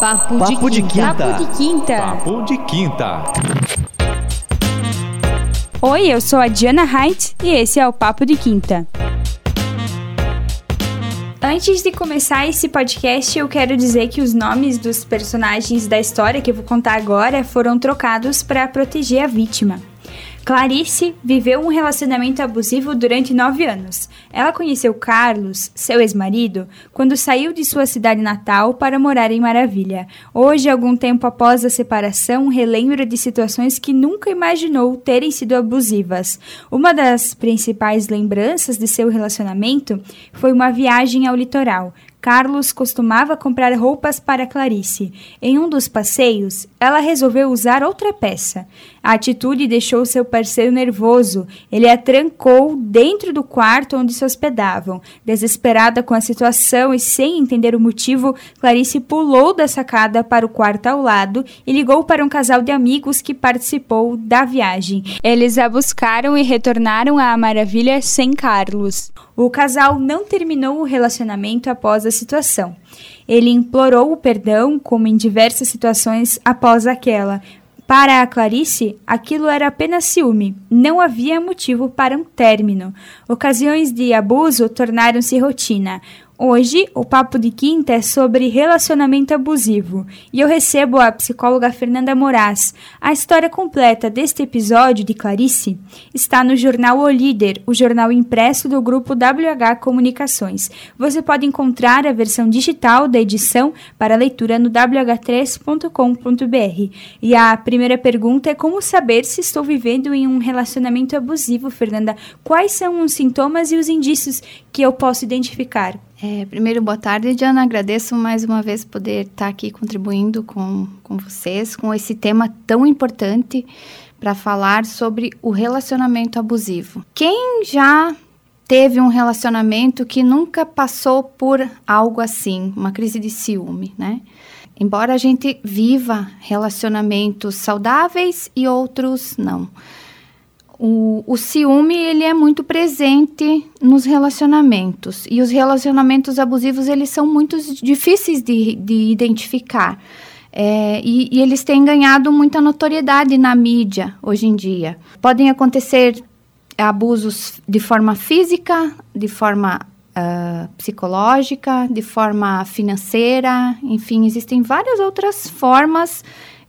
Papo, Papo de, quinta. Papo de quinta. Papo de quinta. Oi, eu sou a Diana Haidt e esse é o Papo de Quinta. Antes de começar esse podcast, eu quero dizer que os nomes dos personagens da história que eu vou contar agora foram trocados para proteger a vítima. Clarice viveu um relacionamento abusivo durante nove anos. Ela conheceu Carlos, seu ex-marido, quando saiu de sua cidade natal para morar em Maravilha. Hoje, algum tempo após a separação, relembra de situações que nunca imaginou terem sido abusivas. Uma das principais lembranças de seu relacionamento foi uma viagem ao litoral. Carlos costumava comprar roupas para Clarice. Em um dos passeios, ela resolveu usar outra peça. A atitude deixou seu parceiro nervoso. Ele a trancou dentro do quarto onde se hospedavam. Desesperada com a situação e sem entender o motivo, Clarice pulou da sacada para o quarto ao lado e ligou para um casal de amigos que participou da viagem. Eles a buscaram e retornaram à Maravilha sem Carlos. O casal não terminou o relacionamento após a situação. Ele implorou o perdão, como em diversas situações após aquela. Para a Clarice, aquilo era apenas ciúme, não havia motivo para um término. Ocasiões de abuso tornaram-se rotina. Hoje, o papo de quinta é sobre relacionamento abusivo e eu recebo a psicóloga Fernanda Moraes. A história completa deste episódio de Clarice está no jornal O Líder, o jornal impresso do grupo WH Comunicações. Você pode encontrar a versão digital da edição para leitura no wh3.com.br. E a primeira pergunta é como saber se estou vivendo em um relacionamento abusivo, Fernanda? Quais são os sintomas e os indícios que eu posso identificar? É, primeiro, boa tarde, Diana. Agradeço mais uma vez poder estar aqui contribuindo com, com vocês, com esse tema tão importante para falar sobre o relacionamento abusivo. Quem já teve um relacionamento que nunca passou por algo assim, uma crise de ciúme, né? Embora a gente viva relacionamentos saudáveis e outros não. O, o ciúme ele é muito presente nos relacionamentos. E os relacionamentos abusivos eles são muito difíceis de, de identificar. É, e, e eles têm ganhado muita notoriedade na mídia hoje em dia. Podem acontecer abusos de forma física, de forma uh, psicológica, de forma financeira, enfim, existem várias outras formas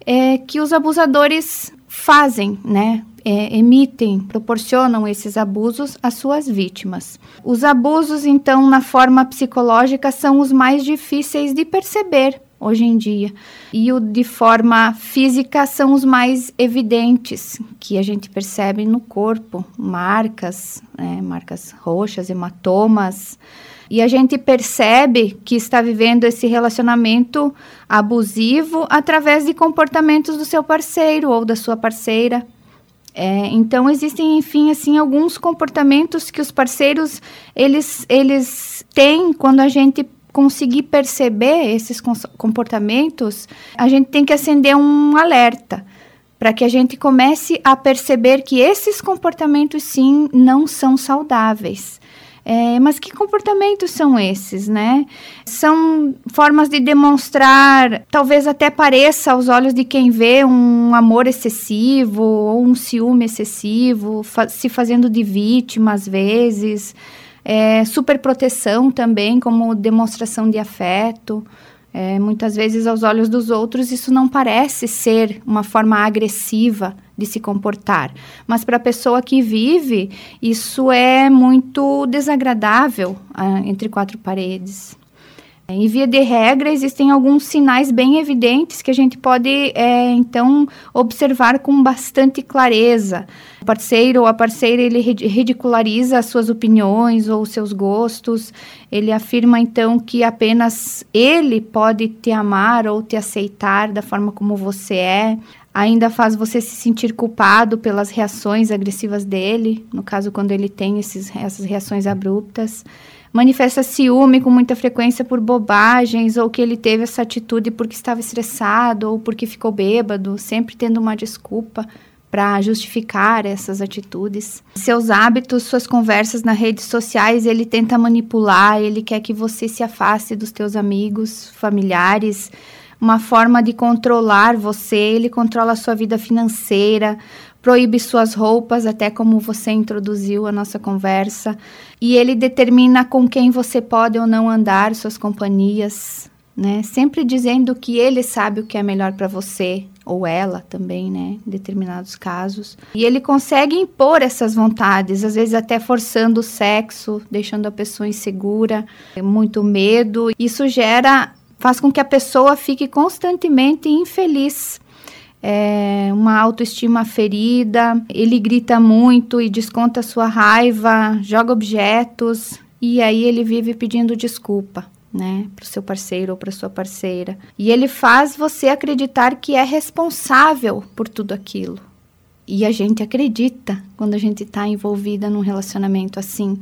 é, que os abusadores fazem, né? É, emitem, proporcionam esses abusos às suas vítimas. Os abusos, então, na forma psicológica, são os mais difíceis de perceber hoje em dia. E o de forma física são os mais evidentes, que a gente percebe no corpo, marcas, né, marcas roxas, hematomas. E a gente percebe que está vivendo esse relacionamento abusivo através de comportamentos do seu parceiro ou da sua parceira. É, então existem, enfim, assim, alguns comportamentos que os parceiros eles, eles têm quando a gente conseguir perceber esses comportamentos, a gente tem que acender um alerta para que a gente comece a perceber que esses comportamentos sim não são saudáveis. É, mas que comportamentos são esses, né? São formas de demonstrar, talvez até pareça aos olhos de quem vê um amor excessivo ou um ciúme excessivo, fa se fazendo de vítima às vezes, é, superproteção também como demonstração de afeto. É, muitas vezes, aos olhos dos outros, isso não parece ser uma forma agressiva de se comportar, mas para a pessoa que vive, isso é muito desagradável ah, entre quatro paredes. Em via de regra, existem alguns sinais bem evidentes que a gente pode, é, então, observar com bastante clareza. O parceiro ou a parceira, ele ridiculariza as suas opiniões ou seus gostos. Ele afirma, então, que apenas ele pode te amar ou te aceitar da forma como você é. Ainda faz você se sentir culpado pelas reações agressivas dele, no caso, quando ele tem esses, essas reações abruptas manifesta ciúme com muita frequência por bobagens ou que ele teve essa atitude porque estava estressado ou porque ficou bêbado, sempre tendo uma desculpa para justificar essas atitudes. Seus hábitos, suas conversas nas redes sociais, ele tenta manipular, ele quer que você se afaste dos teus amigos, familiares, uma forma de controlar você, ele controla a sua vida financeira, proíbe suas roupas, até como você introduziu a nossa conversa, e ele determina com quem você pode ou não andar, suas companhias, né? Sempre dizendo que ele sabe o que é melhor para você, ou ela também, né, em determinados casos. E ele consegue impor essas vontades, às vezes até forçando o sexo, deixando a pessoa insegura, muito medo. Isso gera faz com que a pessoa fique constantemente infeliz. É uma autoestima ferida, ele grita muito e desconta sua raiva, joga objetos e aí ele vive pedindo desculpa né, para o seu parceiro ou para sua parceira. E ele faz você acreditar que é responsável por tudo aquilo. E a gente acredita quando a gente está envolvida num relacionamento assim,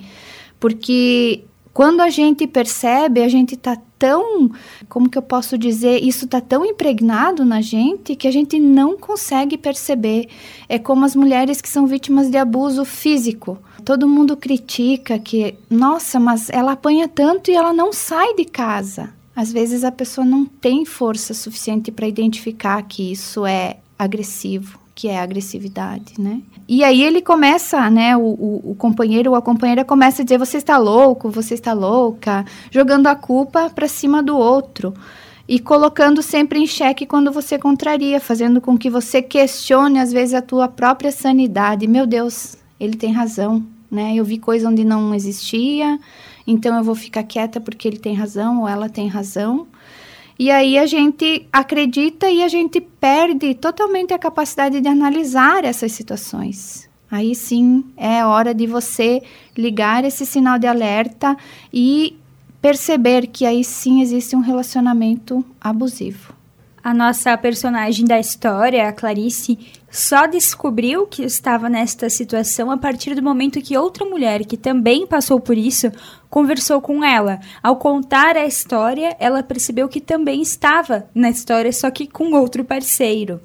porque quando a gente percebe, a gente está tão, como que eu posso dizer, isso está tão impregnado na gente que a gente não consegue perceber. É como as mulheres que são vítimas de abuso físico. Todo mundo critica que, nossa, mas ela apanha tanto e ela não sai de casa. Às vezes a pessoa não tem força suficiente para identificar que isso é agressivo que é a agressividade, né? E aí ele começa, né, o, o, o, companheiro ou a companheira começa a dizer você está louco, você está louca, jogando a culpa para cima do outro e colocando sempre em xeque quando você contraria, fazendo com que você questione às vezes a tua própria sanidade. Meu Deus, ele tem razão, né? Eu vi coisa onde não existia, então eu vou ficar quieta porque ele tem razão ou ela tem razão. E aí a gente acredita e a gente perde totalmente a capacidade de analisar essas situações. Aí sim é hora de você ligar esse sinal de alerta e perceber que aí sim existe um relacionamento abusivo. A nossa personagem da história, a Clarice, só descobriu que estava nesta situação a partir do momento que outra mulher que também passou por isso conversou com ela. Ao contar a história, ela percebeu que também estava na história, só que com outro parceiro.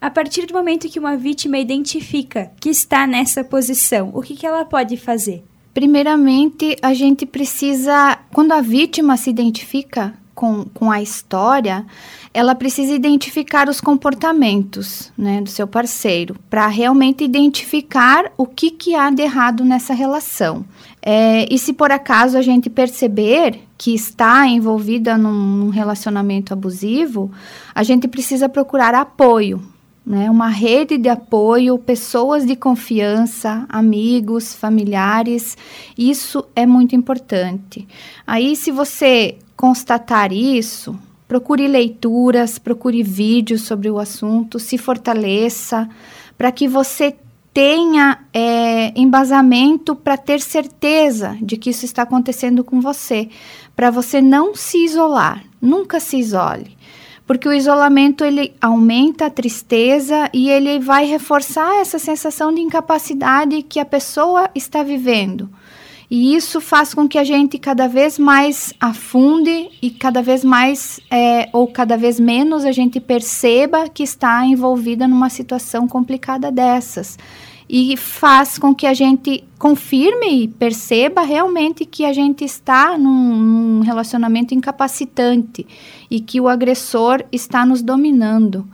A partir do momento que uma vítima identifica que está nessa posição, o que, que ela pode fazer? Primeiramente, a gente precisa, quando a vítima se identifica com, com a história, ela precisa identificar os comportamentos né, do seu parceiro para realmente identificar o que, que há de errado nessa relação. É, e se por acaso a gente perceber que está envolvida num, num relacionamento abusivo, a gente precisa procurar apoio, né, uma rede de apoio, pessoas de confiança, amigos, familiares, isso é muito importante. Aí, se você constatar isso, procure leituras, procure vídeos sobre o assunto, se fortaleça, para que você tenha é, embasamento para ter certeza de que isso está acontecendo com você, para você não se isolar, nunca se isole, porque o isolamento ele aumenta a tristeza e ele vai reforçar essa sensação de incapacidade que a pessoa está vivendo. E isso faz com que a gente cada vez mais afunde e cada vez mais, é, ou cada vez menos, a gente perceba que está envolvida numa situação complicada dessas. E faz com que a gente confirme e perceba realmente que a gente está num, num relacionamento incapacitante e que o agressor está nos dominando.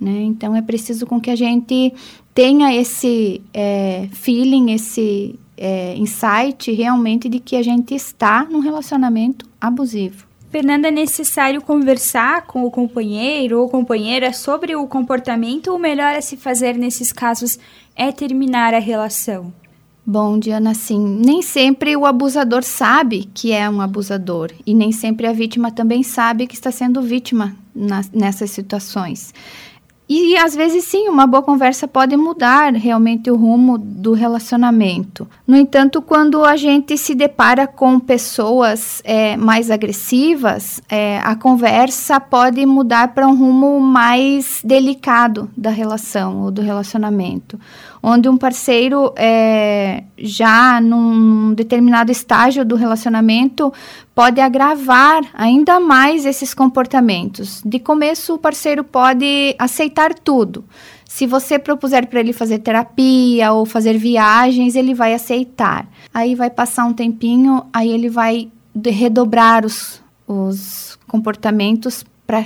Né? Então é preciso com que a gente tenha esse é, feeling, esse é, insight realmente de que a gente está num relacionamento abusivo. Fernanda, é necessário conversar com o companheiro ou companheira sobre o comportamento ou melhor a se fazer nesses casos é terminar a relação? Bom, Diana, assim, nem sempre o abusador sabe que é um abusador e nem sempre a vítima também sabe que está sendo vítima nas, nessas situações. E às vezes sim, uma boa conversa pode mudar realmente o rumo do relacionamento. No entanto, quando a gente se depara com pessoas é, mais agressivas, é, a conversa pode mudar para um rumo mais delicado da relação ou do relacionamento onde um parceiro é, já num determinado estágio do relacionamento pode agravar ainda mais esses comportamentos. De começo, o parceiro pode aceitar tudo. Se você propuser para ele fazer terapia ou fazer viagens, ele vai aceitar. Aí vai passar um tempinho, aí ele vai redobrar os, os comportamentos para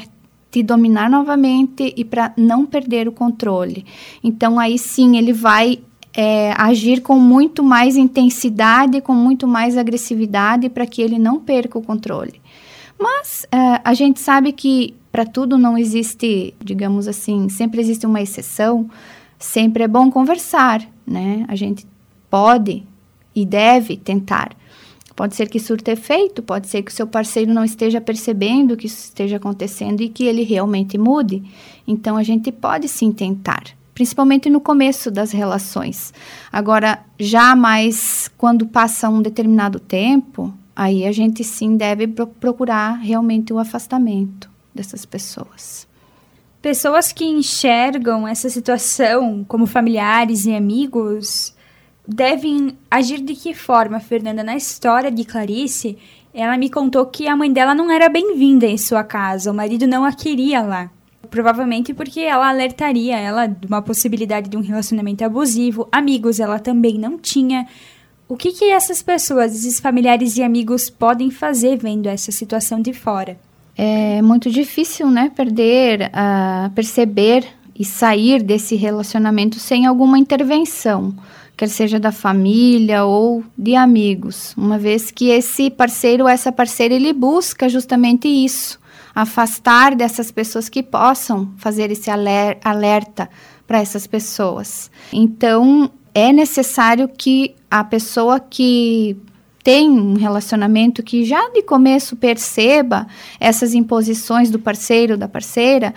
te dominar novamente e para não perder o controle. Então aí sim ele vai é, agir com muito mais intensidade, com muito mais agressividade para que ele não perca o controle. Mas é, a gente sabe que para tudo não existe, digamos assim, sempre existe uma exceção. Sempre é bom conversar, né? A gente pode e deve tentar. Pode ser que surta efeito, pode ser que o seu parceiro não esteja percebendo que isso esteja acontecendo e que ele realmente mude. Então a gente pode sim tentar, principalmente no começo das relações. Agora, já mais quando passa um determinado tempo, aí a gente sim deve procurar realmente o afastamento dessas pessoas. Pessoas que enxergam essa situação como familiares e amigos devem agir de que forma, Fernanda? Na história de Clarice, ela me contou que a mãe dela não era bem-vinda em sua casa, o marido não a queria lá. Provavelmente porque ela alertaria ela de uma possibilidade de um relacionamento abusivo. Amigos ela também não tinha. O que, que essas pessoas, esses familiares e amigos, podem fazer vendo essa situação de fora? É muito difícil, né? Perder, uh, perceber e sair desse relacionamento sem alguma intervenção quer seja da família ou de amigos, uma vez que esse parceiro ou essa parceira ele busca justamente isso, afastar dessas pessoas que possam fazer esse alerta para essas pessoas. Então, é necessário que a pessoa que tem um relacionamento que já de começo perceba essas imposições do parceiro ou da parceira,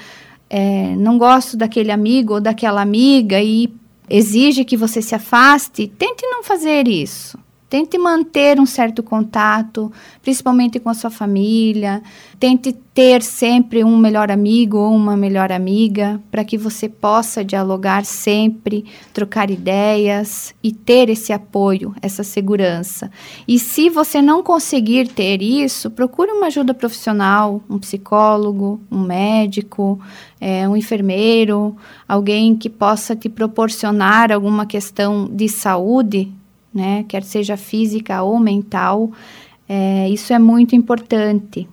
é, não gosto daquele amigo ou daquela amiga e exige que você se afaste, tente não fazer isso. Tente manter um certo contato, principalmente com a sua família. Tente ter sempre um melhor amigo ou uma melhor amiga, para que você possa dialogar sempre, trocar ideias e ter esse apoio, essa segurança. E se você não conseguir ter isso, procure uma ajuda profissional, um psicólogo, um médico, é, um enfermeiro, alguém que possa te proporcionar alguma questão de saúde né? Quer seja física ou mental, é, isso é muito importante.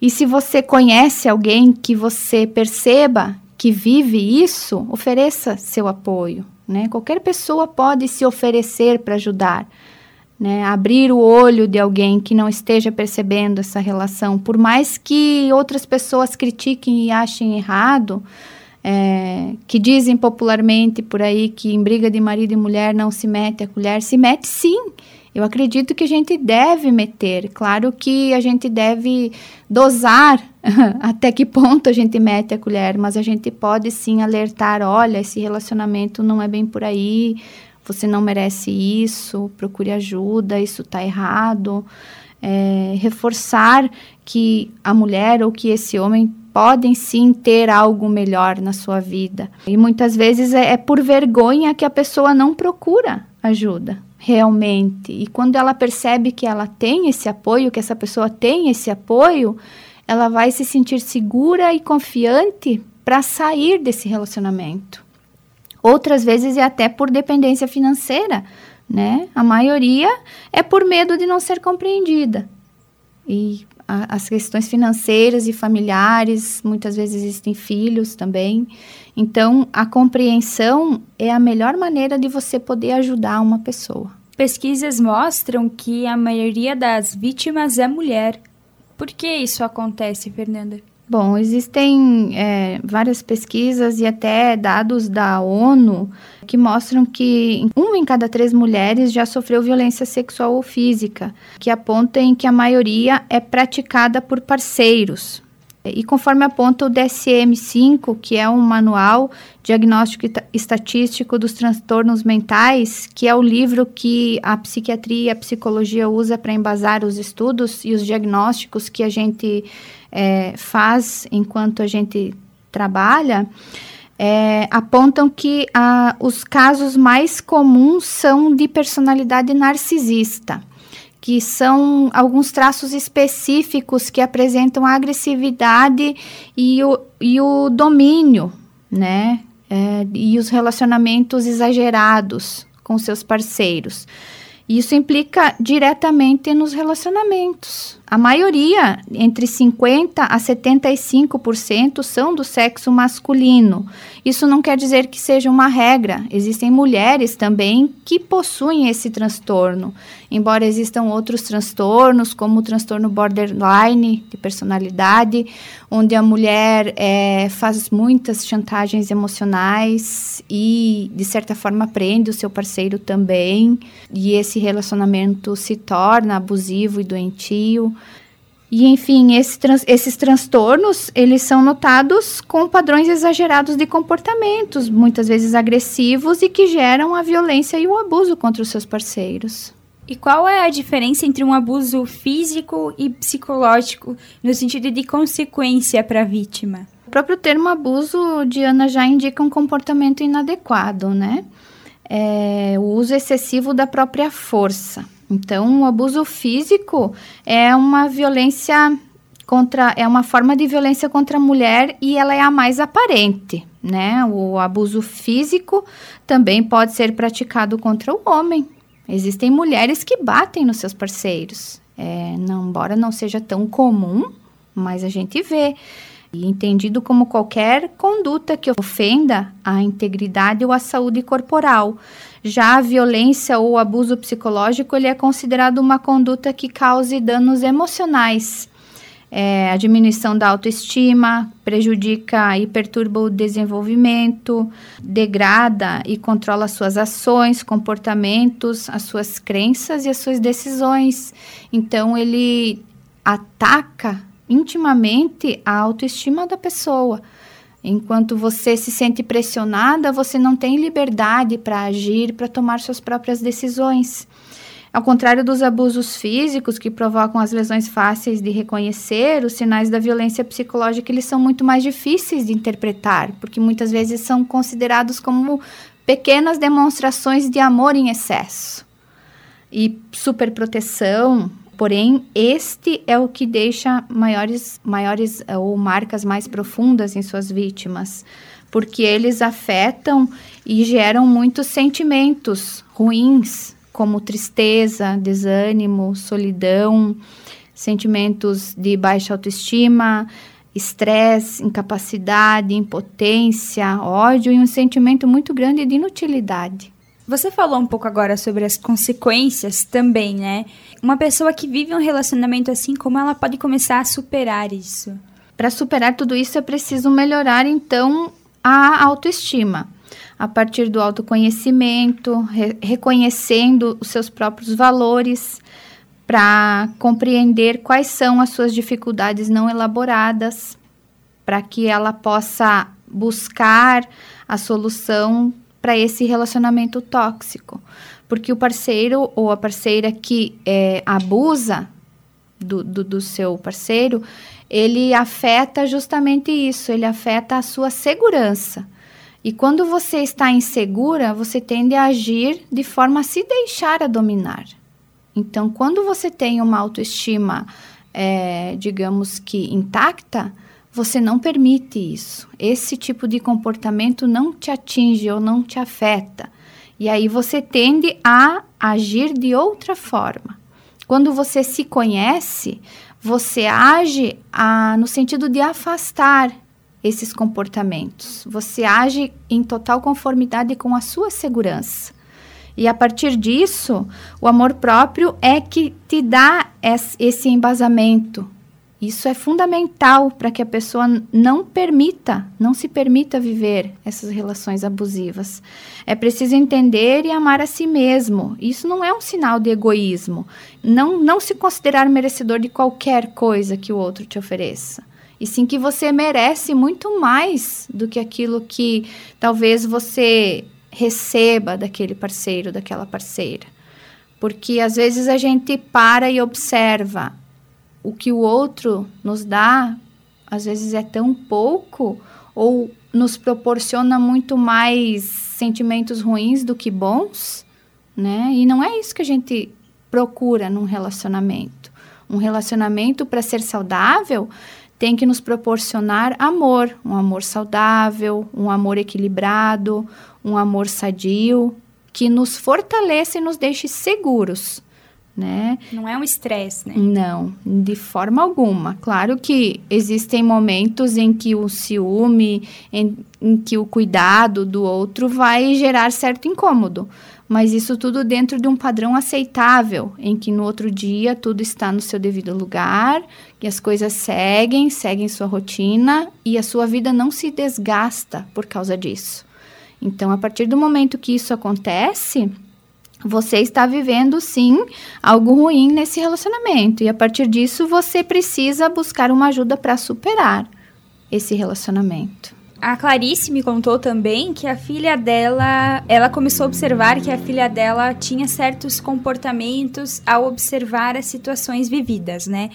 E se você conhece alguém que você perceba que vive isso, ofereça seu apoio, né? Qualquer pessoa pode se oferecer para ajudar, né? Abrir o olho de alguém que não esteja percebendo essa relação, por mais que outras pessoas critiquem e achem errado, é, que dizem popularmente por aí que em briga de marido e mulher não se mete a colher, se mete sim. Eu acredito que a gente deve meter. Claro que a gente deve dosar até que ponto a gente mete a colher, mas a gente pode sim alertar: olha, esse relacionamento não é bem por aí, você não merece isso, procure ajuda, isso está errado. É, reforçar que a mulher ou que esse homem podem sim ter algo melhor na sua vida. E muitas vezes é, é por vergonha que a pessoa não procura ajuda realmente. E quando ela percebe que ela tem esse apoio, que essa pessoa tem esse apoio, ela vai se sentir segura e confiante para sair desse relacionamento. Outras vezes é até por dependência financeira, né? A maioria é por medo de não ser compreendida. E a, as questões financeiras e familiares, muitas vezes existem filhos também. Então, a compreensão é a melhor maneira de você poder ajudar uma pessoa. Pesquisas mostram que a maioria das vítimas é mulher. Por que isso acontece, Fernanda? Bom, existem é, várias pesquisas e até dados da ONU que mostram que uma em cada três mulheres já sofreu violência sexual ou física, que apontam que a maioria é praticada por parceiros. E conforme aponta o DSM-5, que é um manual diagnóstico estatístico dos transtornos mentais, que é o livro que a psiquiatria e a psicologia usa para embasar os estudos e os diagnósticos que a gente é, faz enquanto a gente trabalha, é, apontam que ah, os casos mais comuns são de personalidade narcisista, que são alguns traços específicos que apresentam a agressividade e o, e o domínio, né? É, e os relacionamentos exagerados com seus parceiros. Isso implica diretamente nos relacionamentos. A maioria, entre 50% a 75%, são do sexo masculino. Isso não quer dizer que seja uma regra. Existem mulheres também que possuem esse transtorno. Embora existam outros transtornos, como o transtorno borderline de personalidade, onde a mulher é, faz muitas chantagens emocionais e, de certa forma, prende o seu parceiro também. E esse relacionamento se torna abusivo e doentio. E, enfim, esse trans, esses transtornos, eles são notados com padrões exagerados de comportamentos, muitas vezes agressivos, e que geram a violência e o abuso contra os seus parceiros. E qual é a diferença entre um abuso físico e psicológico, no sentido de consequência para a vítima? O próprio termo abuso, Diana, já indica um comportamento inadequado, né? É, o uso excessivo da própria força. Então, o abuso físico é uma violência contra é uma forma de violência contra a mulher e ela é a mais aparente, né? O abuso físico também pode ser praticado contra o homem. Existem mulheres que batem nos seus parceiros. É, não, embora não seja tão comum, mas a gente vê. E entendido como qualquer conduta que ofenda a integridade ou a saúde corporal. Já a violência ou abuso psicológico ele é considerado uma conduta que cause danos emocionais. É, a diminuição da autoestima prejudica e perturba o desenvolvimento, degrada e controla suas ações, comportamentos, as suas crenças e as suas decisões. Então, ele ataca intimamente a autoestima da pessoa. Enquanto você se sente pressionada, você não tem liberdade para agir, para tomar suas próprias decisões. Ao contrário dos abusos físicos que provocam as lesões fáceis de reconhecer, os sinais da violência psicológica eles são muito mais difíceis de interpretar, porque muitas vezes são considerados como pequenas demonstrações de amor em excesso. E superproteção, Porém, este é o que deixa maiores, maiores eh, ou marcas mais profundas em suas vítimas, porque eles afetam e geram muitos sentimentos ruins, como tristeza, desânimo, solidão, sentimentos de baixa autoestima, estresse, incapacidade, impotência, ódio e um sentimento muito grande de inutilidade. Você falou um pouco agora sobre as consequências também, né? Uma pessoa que vive um relacionamento assim, como ela pode começar a superar isso? Para superar tudo isso é preciso melhorar então a autoestima. A partir do autoconhecimento, re reconhecendo os seus próprios valores, para compreender quais são as suas dificuldades não elaboradas, para que ela possa buscar a solução para esse relacionamento tóxico. Porque o parceiro ou a parceira que é, abusa do, do, do seu parceiro, ele afeta justamente isso, ele afeta a sua segurança. E quando você está insegura, você tende a agir de forma a se deixar a dominar. Então, quando você tem uma autoestima, é, digamos que intacta, você não permite isso. Esse tipo de comportamento não te atinge ou não te afeta. E aí você tende a agir de outra forma. Quando você se conhece, você age a, no sentido de afastar esses comportamentos. Você age em total conformidade com a sua segurança. E a partir disso, o amor próprio é que te dá esse embasamento, isso é fundamental para que a pessoa não permita, não se permita viver essas relações abusivas. É preciso entender e amar a si mesmo. Isso não é um sinal de egoísmo. Não, não se considerar merecedor de qualquer coisa que o outro te ofereça. E sim que você merece muito mais do que aquilo que talvez você receba daquele parceiro, daquela parceira. Porque às vezes a gente para e observa o que o outro nos dá, às vezes é tão pouco ou nos proporciona muito mais sentimentos ruins do que bons, né? E não é isso que a gente procura num relacionamento. Um relacionamento para ser saudável tem que nos proporcionar amor, um amor saudável, um amor equilibrado, um amor sadio, que nos fortaleça e nos deixe seguros. Né? Não é um estresse, né? Não, de forma alguma. Claro que existem momentos em que o ciúme, em, em que o cuidado do outro vai gerar certo incômodo mas isso tudo dentro de um padrão aceitável, em que no outro dia tudo está no seu devido lugar, que as coisas seguem, seguem sua rotina e a sua vida não se desgasta por causa disso. Então, a partir do momento que isso acontece, você está vivendo sim algo ruim nesse relacionamento e a partir disso você precisa buscar uma ajuda para superar esse relacionamento. A Clarice me contou também que a filha dela, ela começou a observar que a filha dela tinha certos comportamentos ao observar as situações vividas, né?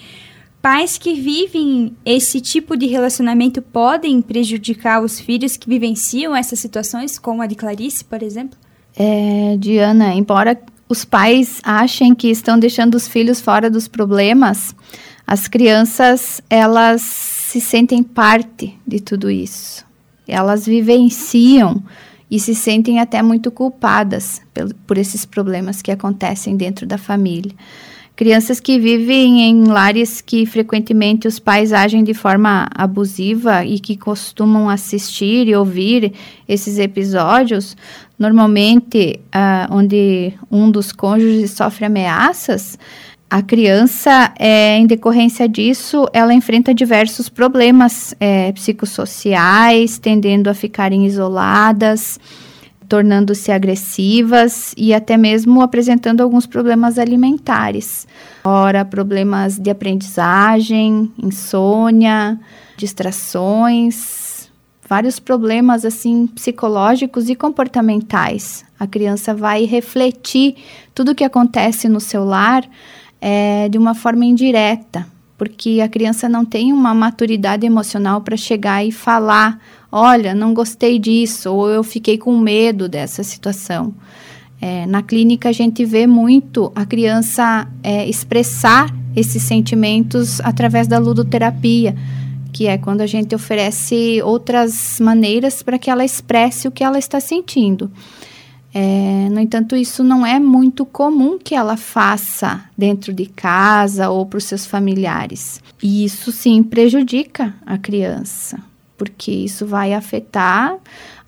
Pais que vivem esse tipo de relacionamento podem prejudicar os filhos que vivenciam essas situações, como a de Clarice, por exemplo? É, Diana, embora os pais achem que estão deixando os filhos fora dos problemas, as crianças elas se sentem parte de tudo isso elas vivenciam e se sentem até muito culpadas por, por esses problemas que acontecem dentro da família. Crianças que vivem em lares que frequentemente os pais agem de forma abusiva e que costumam assistir e ouvir esses episódios, normalmente uh, onde um dos cônjuges sofre ameaças, a criança, é, em decorrência disso, ela enfrenta diversos problemas é, psicossociais, tendendo a ficarem isoladas, tornando-se agressivas e até mesmo apresentando alguns problemas alimentares. Ora, problemas de aprendizagem, insônia, distrações, vários problemas assim psicológicos e comportamentais. A criança vai refletir tudo o que acontece no seu lar é, de uma forma indireta, porque a criança não tem uma maturidade emocional para chegar e falar: olha, não gostei disso, ou eu fiquei com medo dessa situação. É, na clínica, a gente vê muito a criança é, expressar esses sentimentos através da ludoterapia, que é quando a gente oferece outras maneiras para que ela expresse o que ela está sentindo. É, no entanto, isso não é muito comum que ela faça dentro de casa ou para os seus familiares. E isso sim prejudica a criança, porque isso vai afetar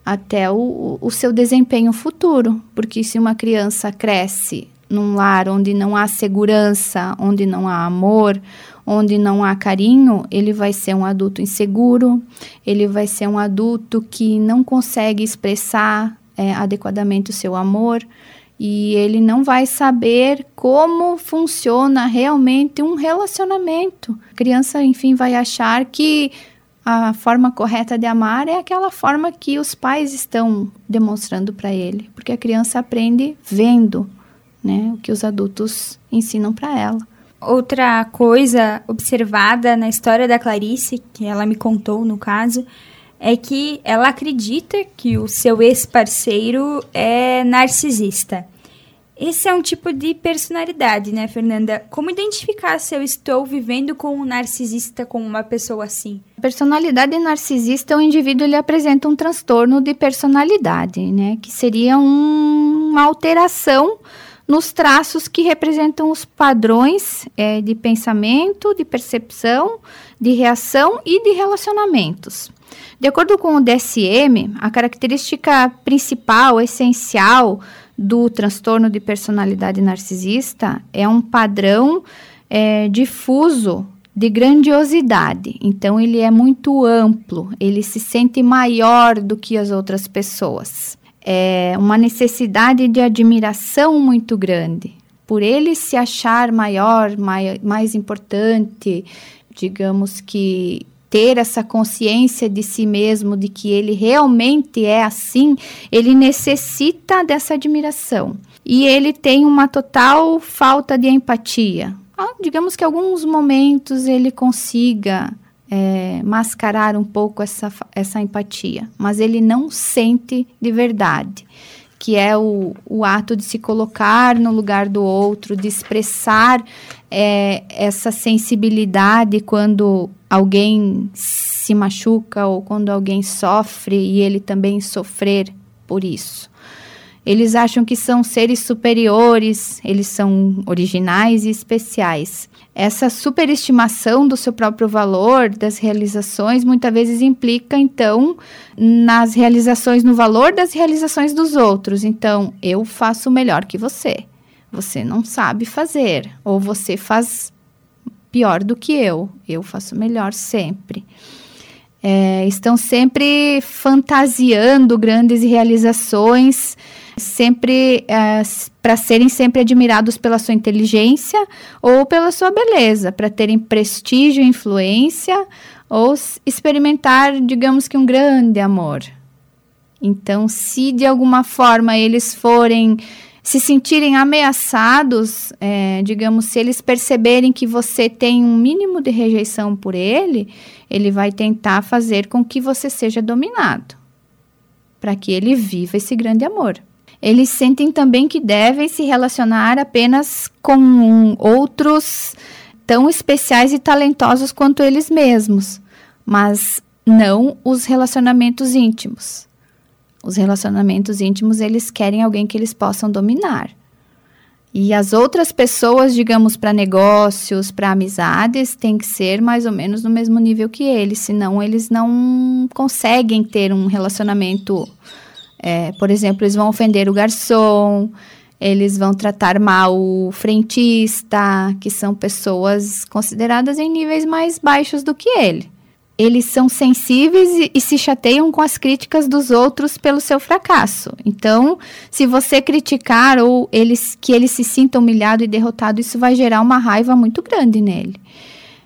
até o, o seu desempenho futuro. Porque se uma criança cresce num lar onde não há segurança, onde não há amor, onde não há carinho, ele vai ser um adulto inseguro, ele vai ser um adulto que não consegue expressar é, adequadamente o seu amor e ele não vai saber como funciona realmente um relacionamento. A criança, enfim, vai achar que a forma correta de amar é aquela forma que os pais estão demonstrando para ele, porque a criança aprende vendo, né, o que os adultos ensinam para ela. Outra coisa observada na história da Clarice, que ela me contou no caso, é que ela acredita que o seu ex-parceiro é narcisista. Esse é um tipo de personalidade, né, Fernanda? Como identificar se eu estou vivendo com um narcisista, com uma pessoa assim? Personalidade narcisista, o indivíduo ele apresenta um transtorno de personalidade, né, que seria um, uma alteração nos traços que representam os padrões é, de pensamento, de percepção, de reação e de relacionamentos. De acordo com o DSM, a característica principal, essencial do transtorno de personalidade narcisista é um padrão é, difuso de grandiosidade. Então, ele é muito amplo, ele se sente maior do que as outras pessoas. É uma necessidade de admiração muito grande. Por ele se achar maior, mai, mais importante, digamos que ter essa consciência de si mesmo, de que ele realmente é assim, ele necessita dessa admiração. E ele tem uma total falta de empatia. Ah, digamos que alguns momentos ele consiga é, mascarar um pouco essa, essa empatia, mas ele não sente de verdade que é o, o ato de se colocar no lugar do outro, de expressar é, essa sensibilidade quando alguém se machuca ou quando alguém sofre e ele também sofrer por isso. Eles acham que são seres superiores, eles são originais e especiais. Essa superestimação do seu próprio valor, das realizações, muitas vezes implica, então, nas realizações, no valor das realizações dos outros. Então, eu faço melhor que você. Você não sabe fazer, ou você faz pior do que eu. Eu faço melhor sempre. É, estão sempre fantasiando grandes realizações, sempre é, para serem sempre admirados pela sua inteligência ou pela sua beleza, para terem prestígio influência ou experimentar, digamos que um grande amor. Então, se de alguma forma eles forem se sentirem ameaçados, é, digamos, se eles perceberem que você tem um mínimo de rejeição por ele, ele vai tentar fazer com que você seja dominado, para que ele viva esse grande amor. Eles sentem também que devem se relacionar apenas com outros tão especiais e talentosos quanto eles mesmos, mas não os relacionamentos íntimos. Os relacionamentos íntimos, eles querem alguém que eles possam dominar. E as outras pessoas, digamos, para negócios, para amizades, tem que ser mais ou menos no mesmo nível que eles, senão eles não conseguem ter um relacionamento. É, por exemplo, eles vão ofender o garçom, eles vão tratar mal o frentista, que são pessoas consideradas em níveis mais baixos do que ele eles são sensíveis e, e, se chateiam com as críticas dos outros pelo seu fracasso. Então, se você criticar ou eles que ele se sinta humilhado e derrotado, isso vai gerar uma raiva muito grande nele.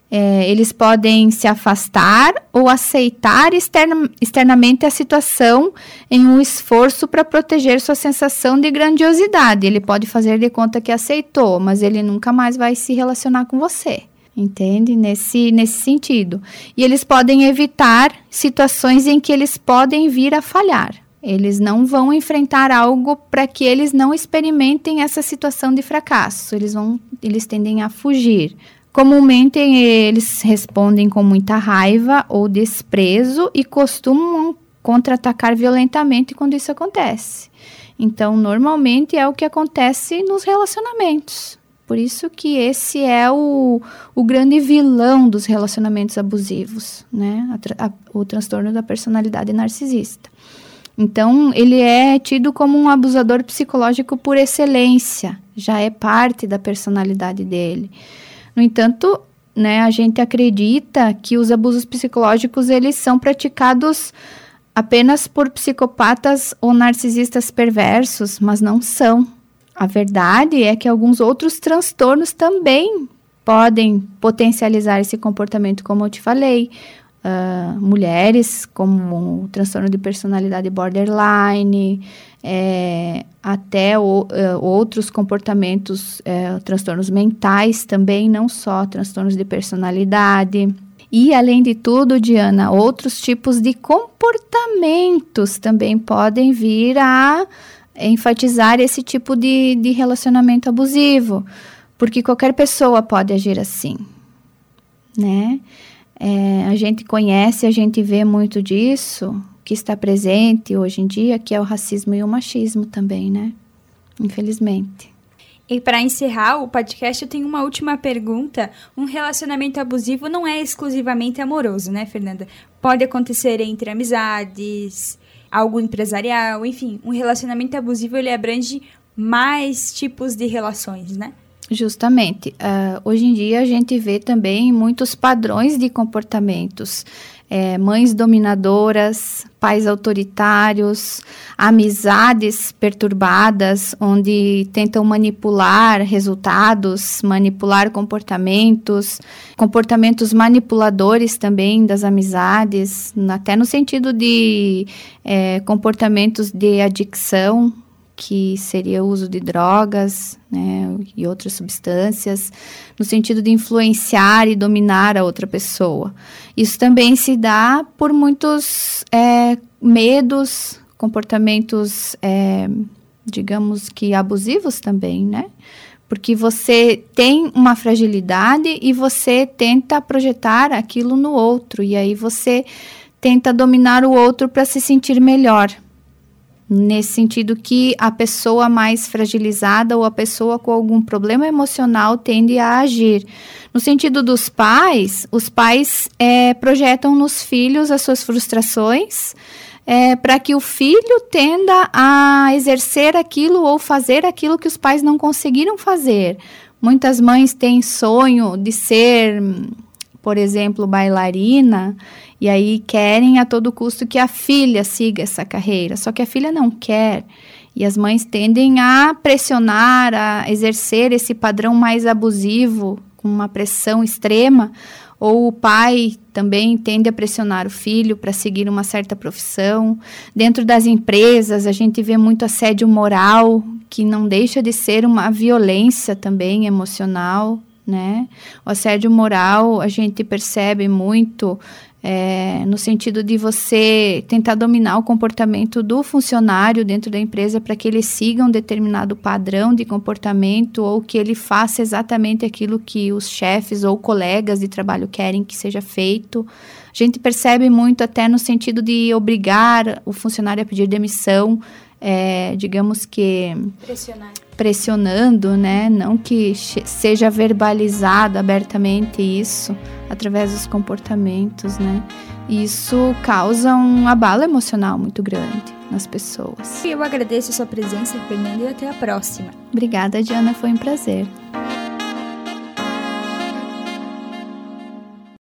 É, eles podem se afastar ou aceitar externa, externamente a situação em um esforço para proteger sua sensação de grandiosidade. Ele pode fazer de conta que aceitou, mas ele nunca mais vai se relacionar com você entende? Nesse, nesse sentido. E eles podem evitar situações em que eles podem vir a falhar. Eles não vão enfrentar algo para que eles não experimentem essa situação de fracasso. Eles vão, eles tendem a fugir. Comumente eles respondem com muita raiva ou desprezo e costumam contra-atacar violentamente quando isso acontece. Então, normalmente é o que acontece nos relacionamentos. Por isso que esse é o, o grande vilão dos relacionamentos abusivos, né? A, a, o transtorno da personalidade narcisista. Então, ele é tido como um abusador psicológico por excelência, já é parte da personalidade dele. No entanto, né, a gente acredita que os abusos psicológicos eles são praticados apenas por psicopatas ou narcisistas perversos, mas não são. A verdade é que alguns outros transtornos também podem potencializar esse comportamento, como eu te falei. Mulheres como o transtorno de personalidade borderline, é, até o, uh, outros comportamentos, uh, transtornos mentais também, não só transtornos de personalidade. E, além de tudo, Diana, outros tipos de comportamentos também podem vir a enfatizar esse tipo de, de relacionamento abusivo, porque qualquer pessoa pode agir assim, né? É, a gente conhece, a gente vê muito disso, que está presente hoje em dia, que é o racismo e o machismo também, né? Infelizmente. E para encerrar o podcast, eu tenho uma última pergunta. Um relacionamento abusivo não é exclusivamente amoroso, né, Fernanda? Pode acontecer entre amizades, algo empresarial, enfim, um relacionamento abusivo ele abrange mais tipos de relações, né? Justamente. Uh, hoje em dia a gente vê também muitos padrões de comportamentos. É, mães dominadoras, pais autoritários, amizades perturbadas, onde tentam manipular resultados, manipular comportamentos, comportamentos manipuladores também das amizades, até no sentido de é, comportamentos de adicção, que seria o uso de drogas né, e outras substâncias, no sentido de influenciar e dominar a outra pessoa. Isso também se dá por muitos é, medos, comportamentos, é, digamos que abusivos também, né? Porque você tem uma fragilidade e você tenta projetar aquilo no outro, e aí você tenta dominar o outro para se sentir melhor Nesse sentido que a pessoa mais fragilizada ou a pessoa com algum problema emocional tende a agir. No sentido dos pais, os pais é, projetam nos filhos as suas frustrações, é, para que o filho tenda a exercer aquilo ou fazer aquilo que os pais não conseguiram fazer. Muitas mães têm sonho de ser, por exemplo, bailarina e aí querem a todo custo que a filha siga essa carreira, só que a filha não quer. E as mães tendem a pressionar, a exercer esse padrão mais abusivo, com uma pressão extrema, ou o pai também tende a pressionar o filho para seguir uma certa profissão. Dentro das empresas, a gente vê muito assédio moral, que não deixa de ser uma violência também emocional, né? O assédio moral a gente percebe muito é, no sentido de você tentar dominar o comportamento do funcionário dentro da empresa para que ele siga um determinado padrão de comportamento ou que ele faça exatamente aquilo que os chefes ou colegas de trabalho querem que seja feito. A gente percebe muito até no sentido de obrigar o funcionário a pedir demissão, é, digamos que Pressionar. pressionando, né? Não que seja verbalizado abertamente isso através dos comportamentos, né? Isso causa um abalo emocional muito grande nas pessoas. Eu agradeço a sua presença, Fernanda, e até a próxima. Obrigada, Diana, foi um prazer.